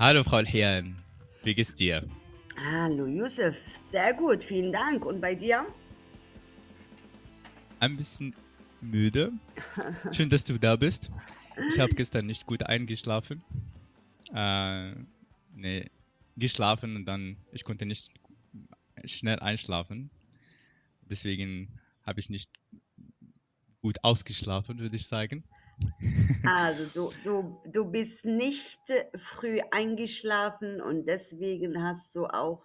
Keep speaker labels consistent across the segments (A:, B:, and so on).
A: Hallo Frau Herrn, wie geht's dir?
B: Hallo Yusuf, sehr gut, vielen Dank. Und bei dir?
A: Ein bisschen müde. Schön, dass du da bist. Ich habe gestern nicht gut eingeschlafen. Äh, nee, geschlafen und dann, ich konnte nicht schnell einschlafen. Deswegen habe ich nicht gut ausgeschlafen, würde ich sagen.
B: Also du, du, du bist nicht früh eingeschlafen und deswegen hast du auch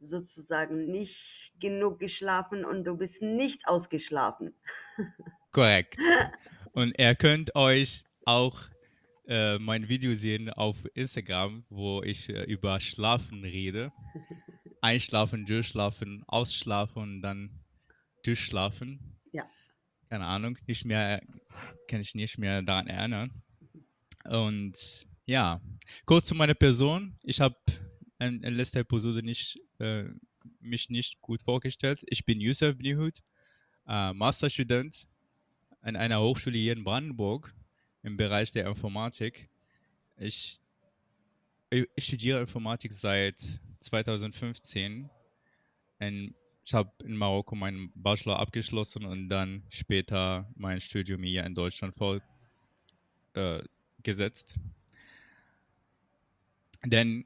B: sozusagen nicht genug geschlafen und du bist nicht ausgeschlafen.
A: Korrekt. Und ihr könnt euch auch äh, mein Video sehen auf Instagram, wo ich äh, über Schlafen rede. Einschlafen, durchschlafen, ausschlafen und dann durchschlafen. Keine Ahnung, nicht mehr, kann ich nicht mehr daran erinnern. Und ja, kurz zu meiner Person. Ich habe in, in letzter Episode nicht, äh, mich nicht gut vorgestellt. Ich bin Yusuf Nihut, äh, Masterstudent an einer Hochschule hier in Brandenburg im Bereich der Informatik. Ich, ich studiere Informatik seit 2015. In, ich habe in Marokko meinen Bachelor abgeschlossen und dann später mein Studium hier in Deutschland fortgesetzt. Äh, Denn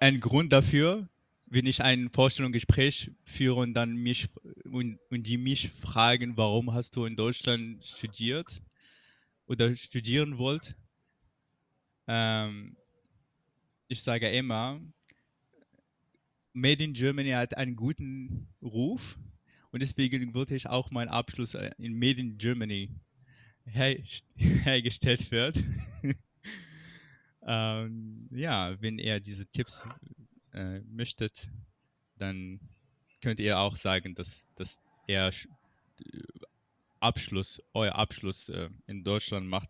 A: ein Grund dafür, wenn ich ein Vorstellungsgespräch führe und dann mich und, und die mich fragen, warum hast du in Deutschland studiert oder studieren wollt, ähm, ich sage immer, Made in Germany hat einen guten Ruf und deswegen würde ich auch meinen Abschluss in Made in Germany her hergestellt wird. ähm, ja, wenn ihr diese Tipps äh, möchtet, dann könnt ihr auch sagen, dass, dass er Abschluss, euer Abschluss äh, in Deutschland macht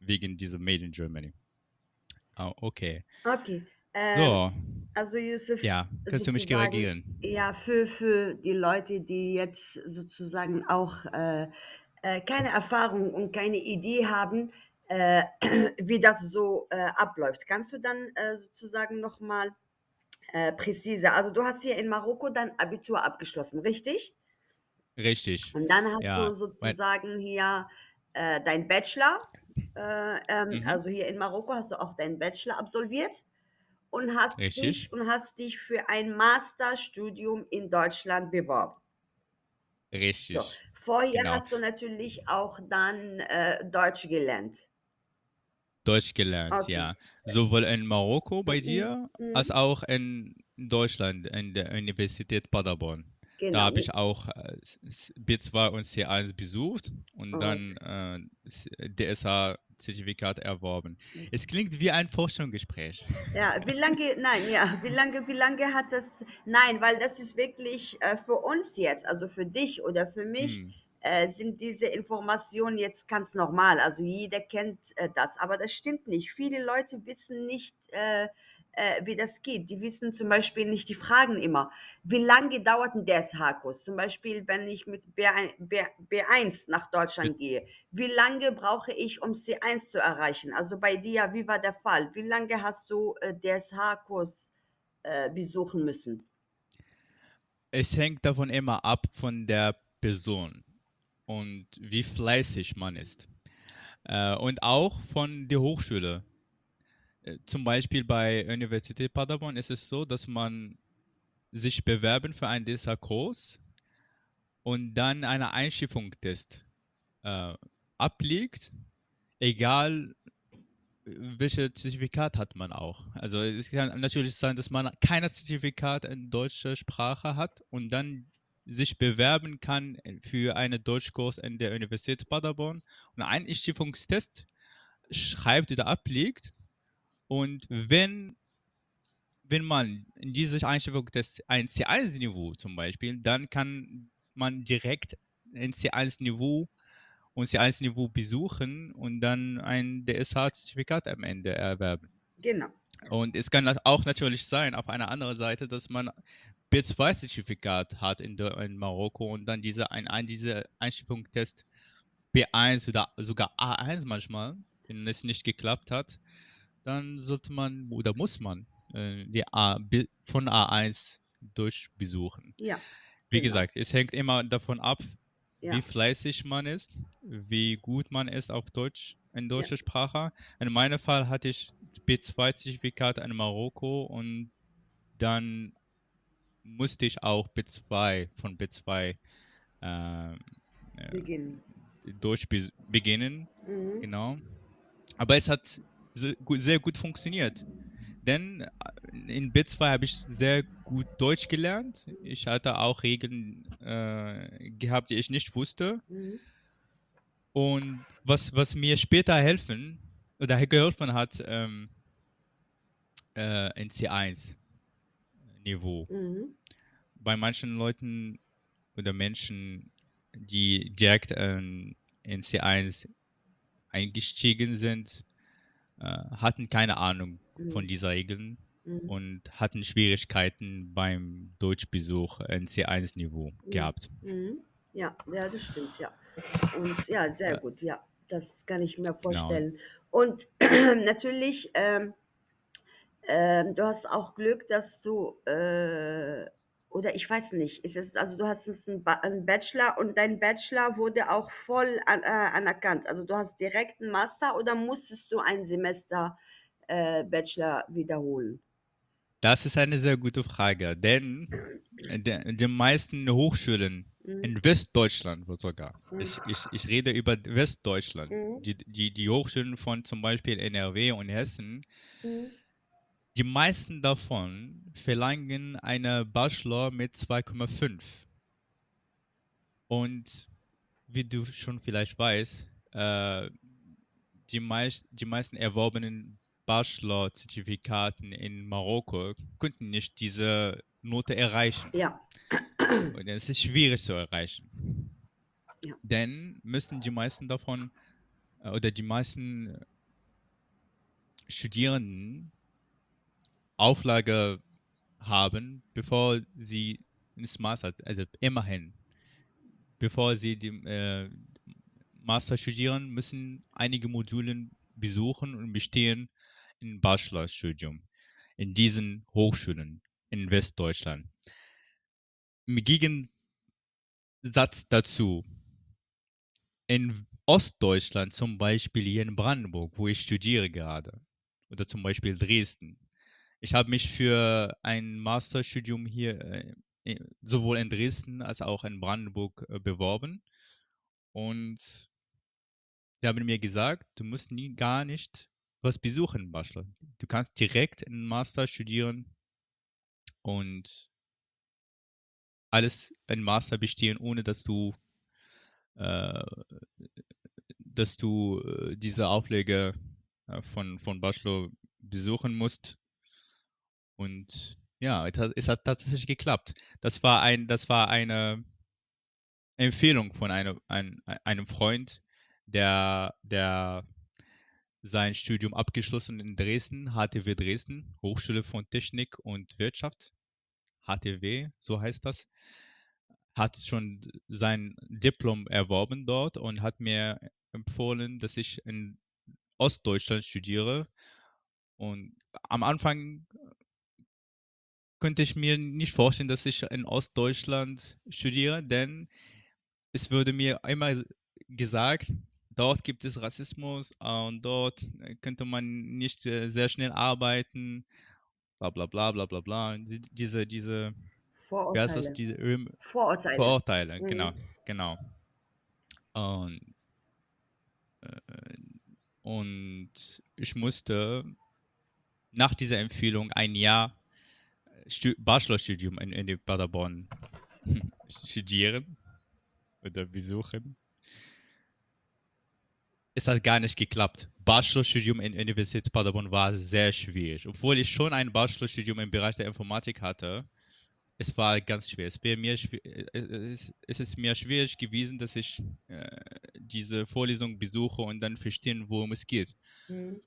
A: wegen dieser Made in Germany. Oh, okay.
B: Okay. Ähm,
A: So,
B: also Yusuf,
A: ja, kannst du mich korrigieren?
B: ja, für, für die Leute, die jetzt sozusagen auch äh, äh, keine Erfahrung und keine Idee haben, äh, wie das so äh, abläuft, kannst du dann äh, sozusagen nochmal äh, präzise, also du hast hier in Marokko dein Abitur abgeschlossen, richtig?
A: Richtig.
B: Und dann hast
A: Ja,
B: du sozusagen hier dein Bachelor, äh, ähm,
A: mhm,
B: also hier in Marokko hast du auch deinen Bachelor absolviert und hast
A: richtig,
B: dich und hast dich für ein Masterstudium in Deutschland beworben. So,
A: richtig,
B: vorher
A: genau.
B: hast du natürlich auch dann äh, Deutsch gelernt.
A: Deutsch gelernt,
B: Okay.
A: ja. Sowohl in Marokko bei
B: Mhm.
A: dir als
B: Mhm.
A: auch in Deutschland, in der Universität Paderborn. Da
B: Genau.
A: habe ich auch äh, s- s- B2 und C1 besucht und
B: Okay.
A: dann äh, DSA-Zertifikat erworben.
B: Mhm.
A: Es klingt wie ein Forschungsgespräch.
B: Ja, wie lange, nein, ja, wie lange, wie lange hat das, nein, weil das ist wirklich äh, für uns jetzt, also für dich oder für mich,
A: Hm,
B: äh, sind diese Informationen jetzt ganz normal. Also jeder kennt äh, das, aber das stimmt nicht. Viele Leute wissen nicht, äh, wie das geht. Die wissen zum Beispiel nicht, die fragen immer, wie lange dauert denn der SH-Kurs? Zum Beispiel, wenn ich mit B1, B, B1 nach Deutschland gehe, wie lange brauche ich, um C1 zu erreichen? Also bei dir, wie war der Fall? Wie lange hast du äh, der SH-Kurs äh, besuchen müssen?
A: Es hängt davon immer ab von der Person und wie fleißig man ist. Äh, und auch von der Hochschule. Zum Beispiel bei Universität Paderborn ist es so, dass man sich bewerben für einen DSA-Kurs und dann eine Einstufungstest äh, ablegt, egal welches Zertifikat hat man auch. Also es kann natürlich sein, dass man kein Zertifikat in deutscher Sprache hat und dann sich bewerben kann für einen Deutschkurs in der Universität Paderborn und einen Einstufungstest schreibt oder ablegt und wenn wenn man in dieser Einstufungstest ein C1-Niveau zum Beispiel, dann kann man direkt ein C1-Niveau und C1-Niveau besuchen und dann ein DSH-Zertifikat am Ende erwerben.
B: Genau.
A: Und es kann auch natürlich sein, auf einer anderen Seite, dass man B2-Zertifikat hat in, der, in Marokko und dann diese, ein, ein, diese Einstufungstest B1 oder sogar A1 manchmal, wenn es nicht geklappt hat, dann sollte man oder muss man äh, die A, von A1 durchbesuchen.
B: Ja,
A: Wie
B: genau.
A: gesagt, es hängt immer davon ab,
B: ja,
A: wie fleißig man ist, wie gut man ist auf Deutsch, in deutscher Sprache. In meinem Fall hatte ich B2-Zertifikat in Marokko und dann musste ich auch B2 von B2 ähm, äh,
B: beginnen.
A: durch beginnen.
B: Mhm.
A: Genau. Aber es hat sehr gut funktioniert. Denn äh, in B2 habe ich sehr gut Deutsch gelernt. Ich hatte auch Regeln äh, gehabt, die ich nicht wusste.
B: Mhm.
A: Und was, was mir später helfen oder geholfen hat, ähm, äh, in C1-Niveau.
B: Mhm.
A: Bei manchen Leuten oder Menschen, die direkt ähm, in C1 eingestiegen sind, hatten keine Ahnung von
B: Mhm.
A: diesen Regeln
B: Mhm.
A: und hatten Schwierigkeiten beim Deutschbesuch in C1-Niveau
B: Mhm.
A: gehabt.
B: Mhm. Ja, ja, das stimmt, ja. Und ja, sehr
A: Äh,
B: gut, ja. Das kann ich mir
A: genau.
B: vorstellen. Und natürlich, ähm, ähm, du hast auch Glück, dass du, äh, oder ich weiß nicht, ist es, also du hast einen, Ba- einen Bachelor und dein Bachelor wurde auch voll an, äh, anerkannt. Also du hast direkt einen Master oder musstest du ein Semester äh, Bachelor wiederholen?
A: Das ist eine sehr gute Frage, denn de- die meisten Hochschulen
B: Mhm.
A: in Westdeutschland sogar,
B: Mhm.
A: ich, ich, ich rede über Westdeutschland,
B: Mhm.
A: die, die, die Hochschulen von zum Beispiel NRW und Hessen. Die meisten davon verlangen eine Bachelor mit 2,5. Und wie du schon vielleicht weißt, äh, die, meist, die meisten erworbenen Bachelor-Zertifikaten in Marokko konnten nicht diese Note erreichen.
B: Ja.
A: Und es ist schwierig zu erreichen.
B: Ja.
A: Denn müssen die meisten davon äh, oder die meisten Studierenden Auflage haben, bevor sie ins Master, also immerhin, bevor sie die äh, Master studieren, müssen einige Module besuchen und bestehen im Bachelorstudium in diesen Hochschulen in Westdeutschland. Im Gegensatz dazu, in Ostdeutschland, zum Beispiel hier in Brandenburg, wo ich studiere gerade, oder zum Beispiel Dresden, ich habe mich für ein Masterstudium hier äh, sowohl in Dresden als auch in Brandenburg äh, beworben und sie haben mir gesagt, du musst nie gar nicht was besuchen im Bachelor. Du kannst direkt einen Master studieren und alles in Master bestehen, ohne dass du äh, dass du äh, diese Auflage von, von Bachelor besuchen musst. Und ja, es hat, tatsächlich geklappt. Das war ein, das war eine Empfehlung von einem, ein, einem Freund, der, der sein Studium abgeschlossen in Dresden, HTW Dresden, Hochschule von Technik und Wirtschaft, HTW, so heißt das, hat schon sein Diplom erworben dort und hat mir empfohlen, dass ich in Ostdeutschland studiere. Und am Anfang könnte ich mir nicht vorstellen, dass ich in Ostdeutschland studiere, denn es würde mir immer gesagt, dort gibt es Rassismus und dort könnte man nicht äh, sehr schnell arbeiten, bla bla bla bla bla bla. Die- Diese, diese, heißt das?
B: Vorurteile.
A: Diese ähm,
B: Vorurteile.
A: Vorurteile,
B: Mhm.
A: genau, genau. Und, äh, und ich musste nach dieser Empfehlung ein Jahr Bachelorstudium in, in Paderborn studieren oder besuchen. Es hat gar nicht geklappt. Bachelorstudium in Universität Paderborn war sehr schwierig. Obwohl ich schon ein Bachelorstudium im Bereich der Informatik hatte, es war ganz schwer. Es, mir schwer, äh, es, es ist mir schwierig gewesen, dass ich äh, diese Vorlesung besuche und dann verstehen, worum es geht.
B: Mhm.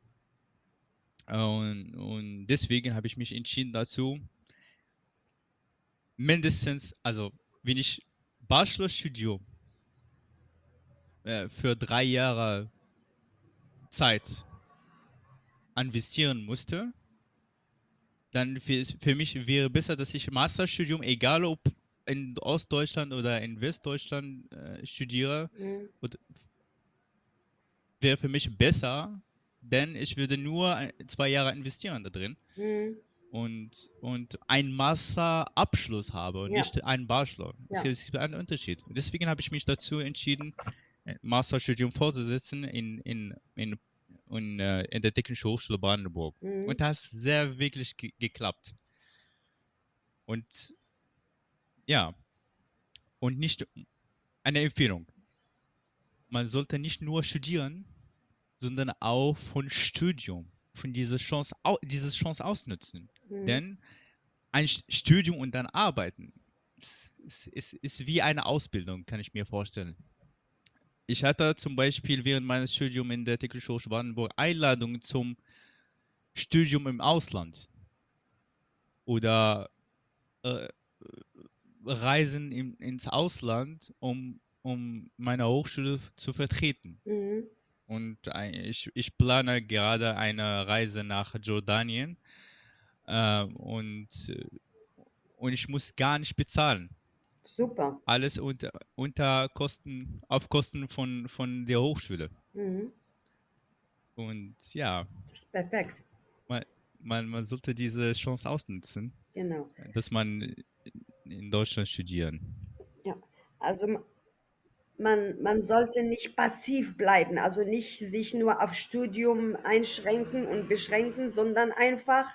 A: Und, und deswegen habe ich mich entschieden dazu, mindestens, also wenn ich Bachelorstudium äh, für drei Jahre Zeit investieren musste, dann für, für mich wäre besser, dass ich Masterstudium, egal ob in Ostdeutschland oder in Westdeutschland äh, studiere,
B: Mhm.
A: wäre für mich besser, denn ich würde nur ein- zwei Jahre investieren da drin
B: Mhm.
A: Und, und einen Masterabschluss habe und
B: Ja.
A: nicht einen Bachelor. Das
B: Ja.
A: ist ein Unterschied. Deswegen habe ich mich dazu entschieden, ein Masterstudium fortzusetzen in, in, in, in, äh, in der Technischen Hochschule Brandenburg.
B: Mhm.
A: Und das hat sehr wirklich ge geklappt. Und ja, und nicht eine Empfehlung. Man sollte nicht nur studieren, sondern auch von Studium, von dieser Chance, au diese Chance ausnutzen.
B: Mhm.
A: Denn ein St- Studium und dann arbeiten ist, ist, ist, ist wie eine Ausbildung, kann ich mir vorstellen. Ich hatte zum Beispiel während meines Studiums in der Technischen Hochschule Brandenburg Einladungen zum Studium im Ausland oder äh, Reisen im, ins Ausland, um, um meine Hochschule zu vertreten.
B: Mhm.
A: Und ich, ich plane gerade eine Reise nach Jordanien äh, und, äh, und ich muss gar nicht bezahlen.
B: Super.
A: Alles unter, unter Kosten, auf Kosten von, von der Hochschule.
B: Mhm.
A: Und ja,
B: Das ist perfekt.
A: man, man sollte diese Chance ausnutzen,
B: Genau.
A: dass man in Deutschland studieren.
B: Also m- man, man sollte nicht passiv bleiben, also nicht sich nur auf Studium einschränken und beschränken, sondern einfach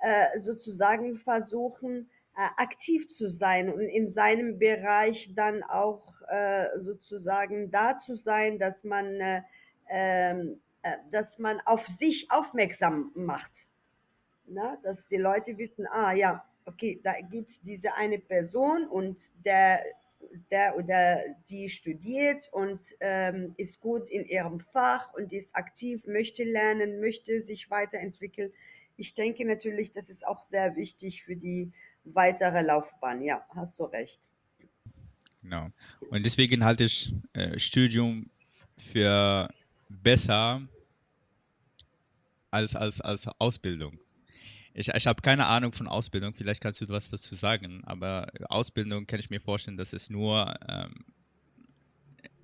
B: äh, sozusagen versuchen, äh, aktiv zu sein und in seinem Bereich dann auch äh, sozusagen da zu sein, dass man, äh, ähm, äh, dass man auf sich aufmerksam macht. Ne? Dass die Leute wissen, ah ja, okay, da gibt es diese eine Person und der, der oder die studiert und ähm, ist gut in ihrem Fach und ist aktiv, möchte lernen, möchte sich weiterentwickeln. Ich denke natürlich, das ist auch sehr wichtig für die weitere Laufbahn. Ja, hast du recht.
A: Genau. Und deswegen halte ich äh, Studium für besser als, als, als Ausbildung. Ich, ich habe keine Ahnung von Ausbildung, vielleicht kannst du was dazu sagen, aber Ausbildung kann ich mir vorstellen, dass es nur ähm,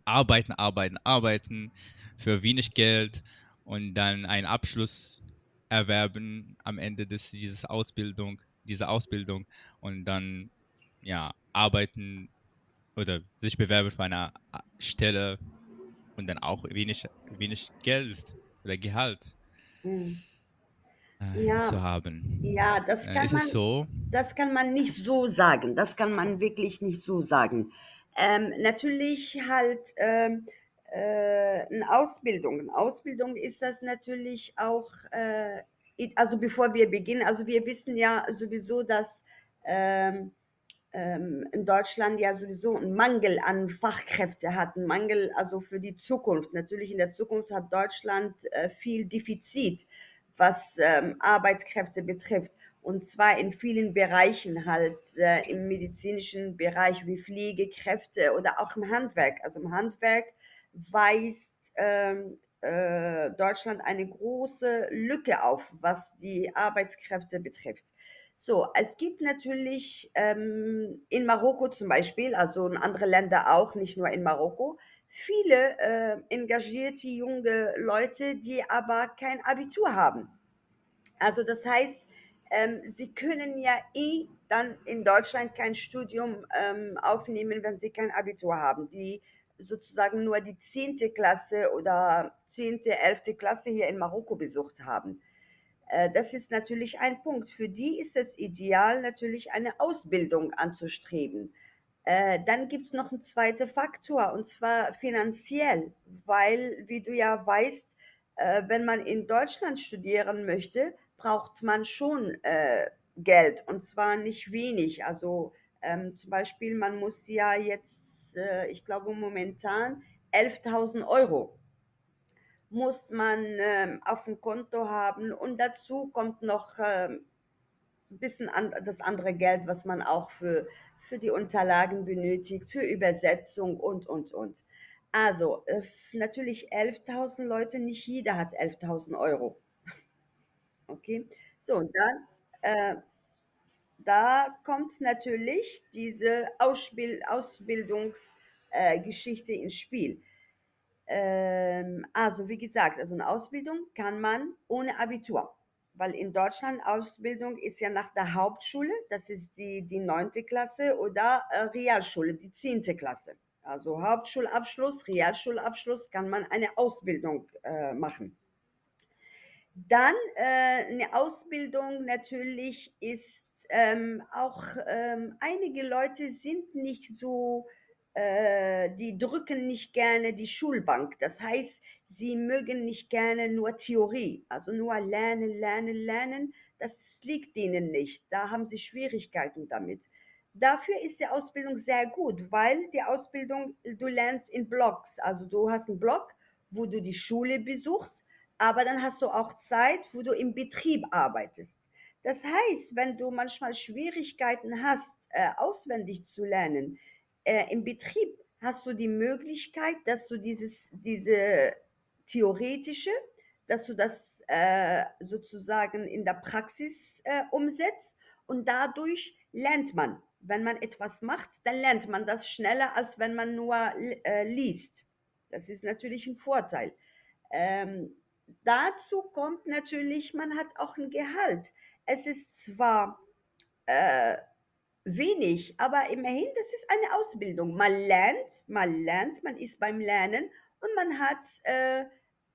A: arbeiten, arbeiten, arbeiten für wenig Geld und dann einen Abschluss erwerben am Ende des, dieses Ausbildung, dieser Ausbildung und dann ja arbeiten oder sich bewerben für eine Stelle und dann auch wenig, wenig Geld oder Gehalt
B: Hm.
A: Äh,
B: Ja.
A: zu haben.
B: Ja, das
A: Äh,
B: kann
A: ist
B: man,
A: so?
B: das kann man nicht so sagen. Das kann man wirklich nicht so sagen. Ähm, natürlich halt ähm, äh, eine Ausbildung. Eine Ausbildung ist das natürlich auch, äh, also bevor wir beginnen, also wir wissen ja sowieso, dass ähm, ähm, in Deutschland ja sowieso einen Mangel an Fachkräfte hat, einen Mangel also für die Zukunft. Natürlich in der Zukunft hat Deutschland äh, viel Defizit, was ähm, Arbeitskräfte betrifft. Und zwar in vielen Bereichen halt, äh, im medizinischen Bereich wie Pflegekräfte oder auch im Handwerk. Also im Handwerk weist ähm, äh, Deutschland eine große Lücke auf, was die Arbeitskräfte betrifft. So, es gibt natürlich ähm, in Marokko zum Beispiel, also in andere Länder auch, nicht nur in Marokko, viele äh, engagierte junge Leute, die aber kein Abitur haben. Also das heißt, ähm, sie können ja eh dann in Deutschland kein Studium ähm, aufnehmen, wenn sie kein Abitur haben, die sozusagen nur die zehnte Klasse oder zehnte, elfte Klasse hier in Marokko besucht haben. Äh, Das ist natürlich ein Punkt. Für die ist es ideal, natürlich eine Ausbildung anzustreben. Äh, Dann gibt es noch einen zweiten Faktor, und zwar finanziell, weil, wie du ja weißt, äh, wenn man in Deutschland studieren möchte, braucht man schon äh, Geld, und zwar nicht wenig. Also ähm, zum Beispiel, man muss ja jetzt, ich glaube momentan, 11.000 Euro muss man ähm, auf dem Konto haben und dazu kommt noch ähm, ein bisschen an, das andere Geld, was man auch für, für die Unterlagen benötigt, für Übersetzung und, und, und. Also äh, natürlich 11.000 Leute, nicht jeder hat 11.000 Euro. Okay, so und dann, äh, da kommt natürlich diese Ausbild Ausbildungsgeschichte äh, ins Spiel. Ähm, also wie gesagt, also eine Ausbildung kann man ohne Abitur, weil in Deutschland Ausbildung ist ja nach der Hauptschule, das ist die, die neunte Klasse oder äh, Realschule, die zehnte Klasse. Also Hauptschulabschluss, Realschulabschluss kann man eine Ausbildung äh, machen. Dann äh, eine Ausbildung natürlich ist ähm, auch, ähm, einige Leute sind nicht so, äh, die drücken nicht gerne die Schulbank. Das heißt, sie mögen nicht gerne nur Theorie, also nur lernen, lernen, lernen. Das liegt ihnen nicht. Da haben sie Schwierigkeiten damit. Dafür ist die Ausbildung sehr gut, weil die Ausbildung, du lernst in Blocks. Also du hast einen Block, wo du die Schule besuchst aber dann hast du auch Zeit, wo du im Betrieb arbeitest. Das heißt, wenn du manchmal Schwierigkeiten hast, äh, auswendig zu lernen, äh, im Betrieb hast du die Möglichkeit, dass du dieses, diese theoretische, dass du das äh, sozusagen in der Praxis äh, umsetzt und dadurch lernt man. Wenn man etwas macht, dann lernt man das schneller, als wenn man nur äh, liest. Das ist natürlich ein Vorteil. Ähm, dazu kommt natürlich, man hat auch ein Gehalt. Es ist zwar äh, wenig, aber immerhin, das ist eine Ausbildung. Man lernt, man lernt, man ist beim Lernen und man hat äh,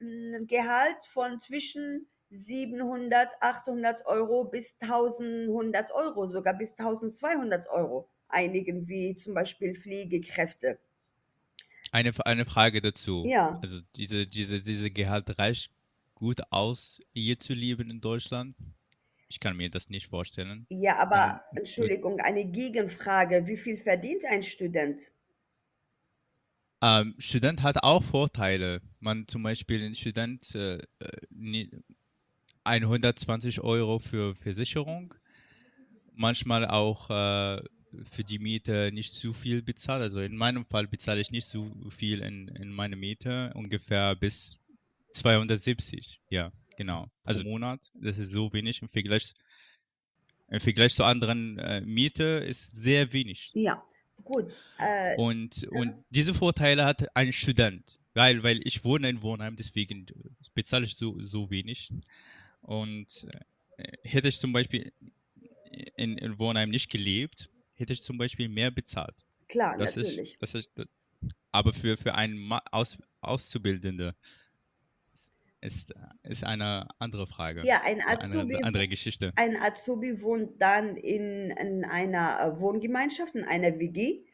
B: ein Gehalt von zwischen 700, 800 Euro bis 1100 Euro, sogar bis 1200 Euro. Einigen wie zum Beispiel Pflegekräfte.
A: Eine, eine Frage dazu.
B: Ja.
A: Also diese, diese, diese Gehalt reicht gut aus, hier zu leben in Deutschland? Ich kann mir das nicht vorstellen.
B: Ja, aber also, Entschuldigung, eine Gegenfrage. Wie viel verdient ein Student?
A: Ähm, Student hat auch Vorteile. Man zum Beispiel ein Student äh, 120 Euro für Versicherung, manchmal auch äh, für die Miete nicht zu viel bezahlt. Also in meinem Fall bezahle ich nicht so viel in, in meine Miete, ungefähr bis 270, ja, genau. Also im Monat, das ist so wenig im Vergleich, im Vergleich zu anderen äh, Miete ist sehr wenig.
B: Ja, gut. Äh,
A: und, ja. und diese Vorteile hat ein Student, weil, weil ich wohne in Wohnheim, deswegen bezahle ich so, so wenig. Und äh, hätte ich zum Beispiel in, in Wohnheim nicht gelebt, hätte ich zum Beispiel mehr bezahlt.
B: Klar,
A: das
B: natürlich.
A: Ist, das ist, aber für, für einen Aus, Auszubildende ist, ist eine andere Frage.
B: Ja, ein Azubi,
A: eine andere Geschichte.
B: Ein Azubi wohnt dann in, in einer äh, Wohngemeinschaft, in einer WG.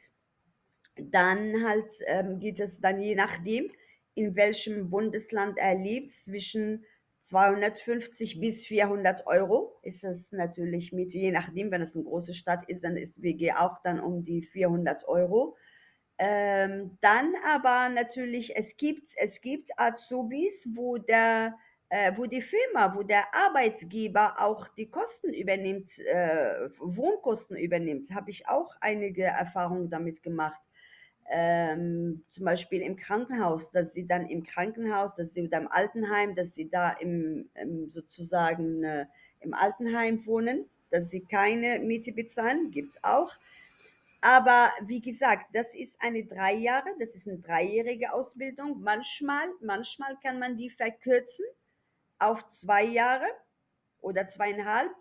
B: Dann halt ähm, geht es dann je nachdem, in welchem Bundesland er lebt, zwischen 250 bis 400 Euro ist es natürlich mit, je nachdem, wenn es eine große Stadt ist, dann ist WG auch dann um die 400 Euro. Ähm, dann aber natürlich, es gibt, es gibt Azubis, wo der, äh, wo die Firma, wo der Arbeitgeber auch die Kosten übernimmt, äh, Wohnkosten übernimmt. Habe ich auch einige Erfahrungen damit gemacht. Ähm, zum Beispiel im Krankenhaus, dass sie dann im Krankenhaus, dass sie oder im Altenheim, dass sie da im, im sozusagen äh, im Altenheim wohnen, dass sie keine Miete bezahlen, gibt es auch. Aber wie gesagt, das ist eine drei Jahre, das ist eine dreijährige Ausbildung. Manchmal, manchmal kann man die verkürzen auf zwei Jahre oder zweieinhalb,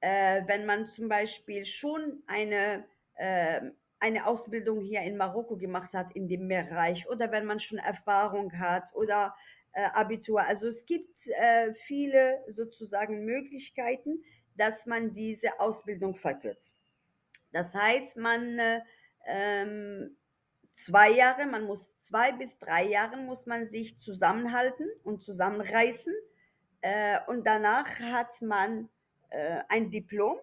B: äh, wenn man zum Beispiel schon eine, äh, eine Ausbildung hier in Marokko gemacht hat in dem Bereich oder wenn man schon Erfahrung hat oder äh, Abitur. Also es gibt äh, viele sozusagen Möglichkeiten, dass man diese Ausbildung verkürzt. Das heißt, man äh, ähm, zwei Jahre, man muss zwei bis drei Jahre muss man sich zusammenhalten und zusammenreißen äh, und danach hat man äh, ein Diplom.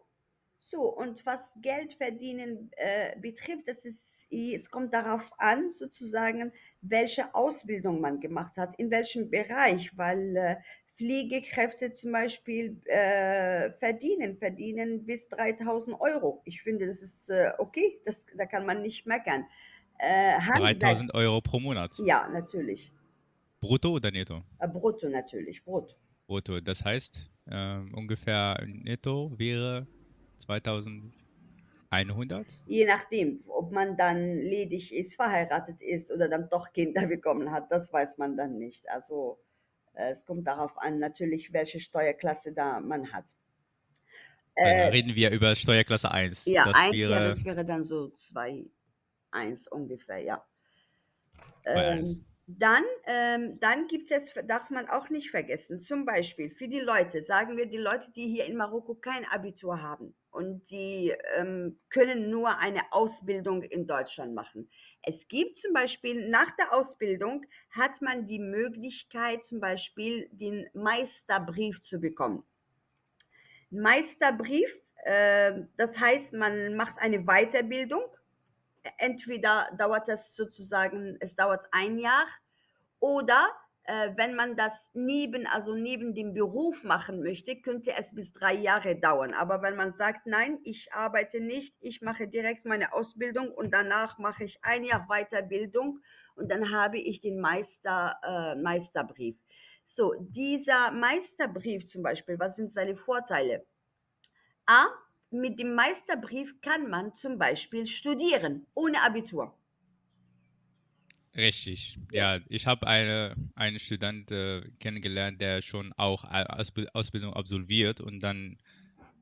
B: So, und was Geld verdienen äh, betrifft, das ist, es kommt darauf an, sozusagen, welche Ausbildung man gemacht hat, in welchem Bereich, weil äh, Pflegekräfte zum Beispiel äh, verdienen, verdienen bis 3000 Euro. Ich finde, das ist äh, okay, das, da kann man nicht meckern.
A: Äh, 3000 Euro pro Monat?
B: Ja, natürlich.
A: Brutto oder netto?
B: Äh, brutto natürlich, brutto.
A: Brutto, das heißt? Ähm, ungefähr netto wäre 2100.
B: Je nachdem, ob man dann ledig ist, verheiratet ist oder dann doch Kinder bekommen hat, das weiß man dann nicht. Also es kommt darauf an, natürlich, welche Steuerklasse da man hat.
A: Dann
B: Äh,
A: reden wir über Steuerklasse 1.
B: ja,
A: das
B: eins, ja,
A: wäre
B: das wäre dann so 2, 1 ungefähr, ja. Ähm,
A: 1.
B: dann ähm, dann gibt es, darf man auch nicht vergessen, zum Beispiel für die Leute, sagen wir die Leute, die hier in Marokko kein Abitur haben und die ähm, können nur eine Ausbildung in Deutschland machen. Es gibt zum Beispiel nach der Ausbildung hat man die Möglichkeit, zum Beispiel den Meisterbrief zu bekommen. Meisterbrief, äh, das heißt, man macht eine Weiterbildung entweder dauert das sozusagen, es dauert ein Jahr oder äh, wenn man das neben, also neben dem Beruf machen möchte, könnte es bis drei Jahre dauern. Aber wenn man sagt, nein, ich arbeite nicht, ich mache direkt meine Ausbildung und danach mache ich ein Jahr Weiterbildung und dann habe ich den Meister, äh, Meisterbrief. So, dieser Meisterbrief zum Beispiel, was sind seine Vorteile? A, mit dem Meisterbrief kann man zum Beispiel studieren, ohne Abitur.
A: Richtig.
B: Ja.
A: Ich habe eine, einen Student äh, kennengelernt, der schon auch Ausbildung absolviert und dann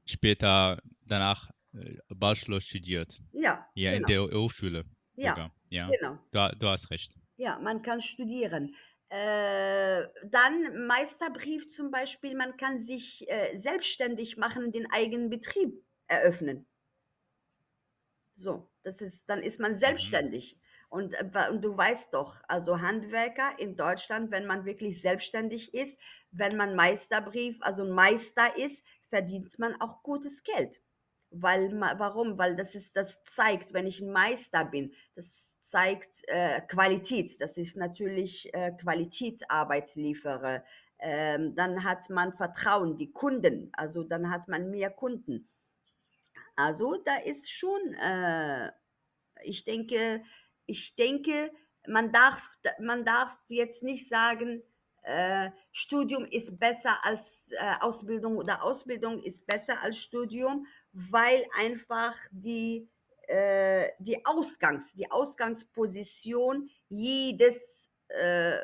A: später danach äh, Bachelor studiert.
B: Ja,
A: Ja, in
B: genau.
A: der Hochschule
B: Ja,
A: sogar. Ja,
B: genau.
A: du, du hast recht.
B: Ja, man kann studieren. Äh, dann Meisterbrief zum Beispiel, man kann sich äh, selbstständig machen und den eigenen Betrieb eröffnen. So, das ist, dann ist man
A: Mhm.
B: Und, äh, und du weißt doch, also Handwerker in Deutschland, wenn man wirklich selbstständig ist, wenn man Meisterbrief, also Meister ist, verdient man auch gutes Geld. Weil, warum? Weil das ist, das zeigt, wenn ich ein Meister bin, das zeigt äh, Qualität, dass ich natürlich äh, Qualitätsarbeit liefere. Ähm, dann hat man Vertrauen, die Kunden, also dann hat man mehr Kunden. Also da ist schon, äh, ich denke, ich denke, man darf, man darf jetzt nicht sagen, äh, Studium ist besser als äh, Ausbildung oder Ausbildung ist besser als Studium, weil einfach die, äh, die Ausgangs, die Ausgangsposition jedes äh,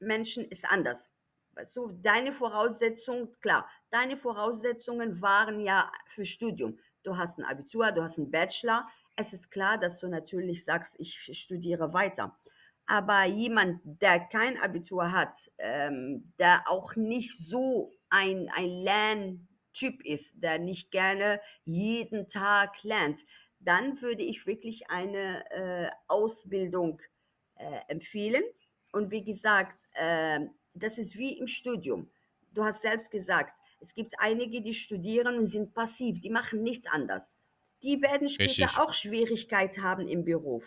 B: Menschen ist anders. Weißt du, deine Voraussetzungen, klar, deine Voraussetzungen waren ja für Studium. Du hast ein Abitur, du hast einen Bachelor. Es ist klar, dass du natürlich sagst, ich studiere weiter. Aber jemand, der kein Abitur hat, ähm, der auch nicht so ein, ein Lerntyp ist, der nicht gerne jeden Tag lernt, dann würde ich wirklich eine äh, Ausbildung äh, empfehlen. Und wie gesagt, ähm, das ist wie im Studium. Du hast selbst gesagt, es gibt einige, die studieren und sind passiv, die machen nichts anders. Die werden später
A: Richtig.
B: auch Schwierigkeit haben im Beruf.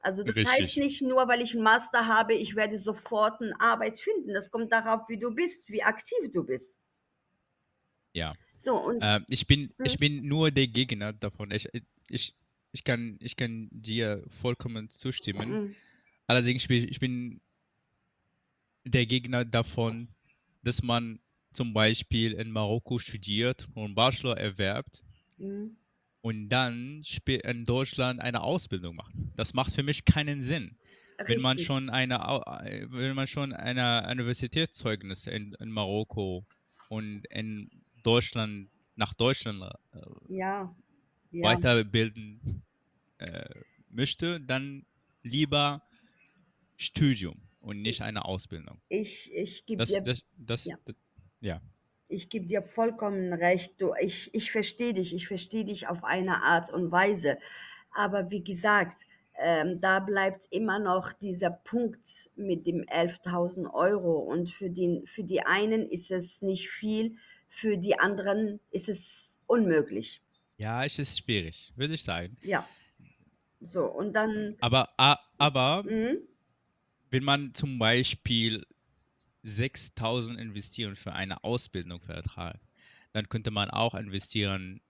B: Also das heißt
A: Richtig.
B: nicht nur, weil ich einen Master habe, ich werde sofort eine Arbeit finden. Das kommt darauf, wie du bist, wie aktiv du bist.
A: Ja.
B: So, und
A: Ähm, ich bin, ich
B: Mhm.
A: bin nur der Gegner davon. Ich, ich, ich, kann, ich kann dir vollkommen zustimmen.
B: mm,
A: Allerdings bin ich bin der Gegner davon, dass man zum Beispiel in Marokko studiert und Bachelor erwerbt
B: mm,
A: und dann in Deutschland eine Ausbildung macht. Das macht für mich keinen Sinn. Wenn man
B: richtig.
A: schon eine, äh, wenn man schon eine Universitätszeugnis in, in Marokko und in Deutschland nach Deutschland äh,
B: Ja, ja.
A: weiterbilden äh, möchte, dann lieber Studium und nicht eine Ausbildung.
B: Ich, ich gebe
A: Das,
B: dir
A: das, das,
B: Ja.
A: ja.
B: Ich gebe dir vollkommen recht. Du, ich, ich verstehe dich. Ich verstehe dich auf eine Art und Weise. Aber wie gesagt, ähm, da bleibt immer noch dieser Punkt mit dem 11.000 Euro. Und für, den, für die einen ist es nicht viel, für die anderen ist es unmöglich.
A: Ja, es ist schwierig, würde ich sagen.
B: Ja. So, und dann.
A: Aber, aber
B: Mhm.
A: wenn man zum Beispiel 6000 investieren für eine Ausbildung vertrag, dann könnte man auch investieren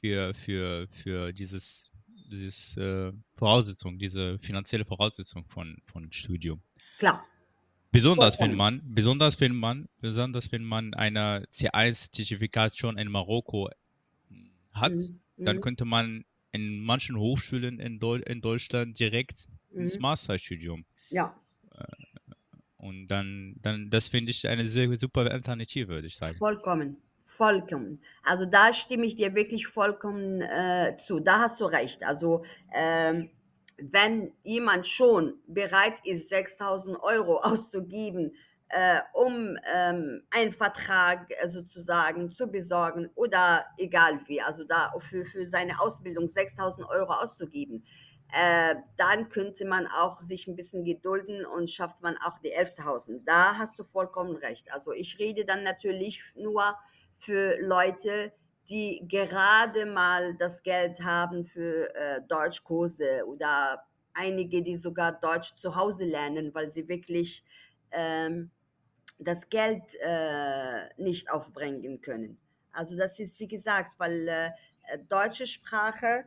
A: für, für, für dieses, dieses äh, Voraussetzung, diese finanzielle Voraussetzung von, von Studium.
B: Klar.
A: Besonders wenn man, besonders wenn man, besonders wenn man eine C1-Zertifikat schon in Marokko hat,
B: Mhm.
A: dann
B: Mhm.
A: könnte man in manchen Hochschulen in, Deu in Deutschland direkt ins
B: Mhm.
A: Masterstudium.
B: Ja,
A: Und dann, dann, das finde ich eine sehr super Alternative, würde ich sagen.
B: vollkommen. Vollkommen. Also da stimme ich dir wirklich vollkommen äh, zu. Da hast du recht. Also ähm, wenn jemand schon bereit ist, 6000 Euro auszugeben, äh, um ähm, einen Vertrag äh, sozusagen zu besorgen oder egal wie, also da für, für seine Ausbildung 6000 Euro auszugeben, äh, dann könnte man auch sich ein bisschen gedulden und schafft man auch die 11.000. Da hast du vollkommen recht. Also ich rede dann natürlich nur für Leute, die gerade mal das Geld haben für äh, Deutschkurse oder einige, die sogar Deutsch zu Hause lernen, weil sie wirklich ähm, das Geld äh, nicht aufbringen können. Also das ist wie gesagt, weil äh, deutsche Sprache,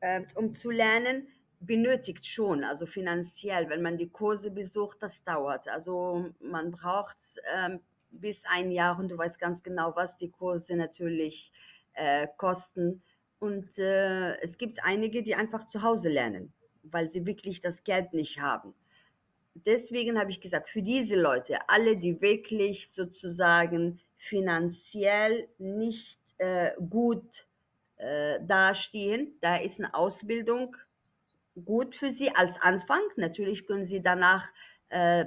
B: äh, um zu lernen, benötigt schon, also finanziell, wenn man die Kurse besucht, das dauert. Also man braucht ähm, bis ein Jahr und du weißt ganz genau, was die Kurse natürlich äh, kosten. Und äh, es gibt einige, die einfach zu Hause lernen, weil sie wirklich das Geld nicht haben. Deswegen habe ich gesagt, für diese Leute, alle, die wirklich sozusagen finanziell nicht äh, gut äh, dastehen, da ist eine Ausbildung gut für sie als Anfang. Natürlich können sie danach äh,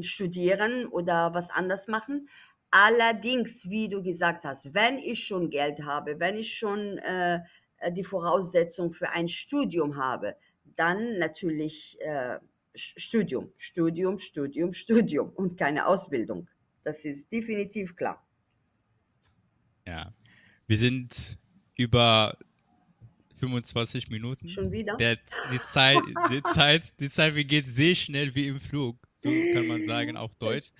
B: studieren oder was anders machen. Allerdings, wie du gesagt hast, wenn ich schon Geld habe, wenn ich schon äh, die Voraussetzung für ein Studium habe, dann natürlich äh, Studium, Studium, Studium, Studium und keine Ausbildung. Das ist definitiv klar.
A: Ja. Wir sind über 25 Minuten.
B: Schon wieder?
A: Der, die, Zeit, die, Zeit, die Zeit vergeht sehr schnell wie im Flug, so kann man sagen auf Deutsch.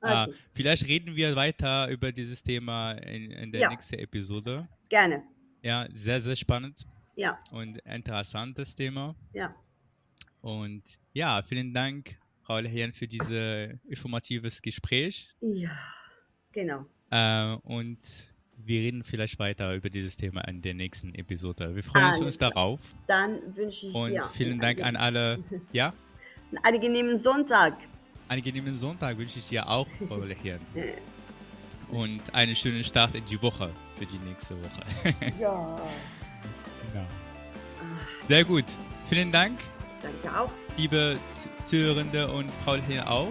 B: Also,
A: Ah, vielleicht reden wir weiter über dieses Thema in, in der
B: Ja.
A: nächsten Episode.
B: gerne.
A: Ja, sehr, sehr spannend
B: Ja,
A: und interessantes Thema.
B: ja.
A: Und ja, vielen Dank, Frau Lehern, für dieses informatives Gespräch.
B: Ja, genau.
A: Äh, und wir reden vielleicht weiter über dieses Thema in der nächsten Episode. Wir freuen
B: Alles
A: uns
B: klar.
A: darauf.
B: Dann wünsche ich
A: Und
B: dir
A: vielen Dank an alle. Ja,
B: einen angenehmen Sonntag.
A: angenehmen Sonntag wünsche ich dir auch, Frau. Und einen schönen Start in die Woche für die nächste Woche.
B: Ja.
A: genau. Sehr gut. Vielen Dank,
B: Danke auch.
A: liebe Zuhörende und Frau Lehern auch.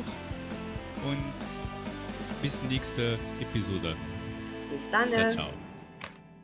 A: Und bis nächste Episode.
B: Bis dann.
A: Ciao, ciao.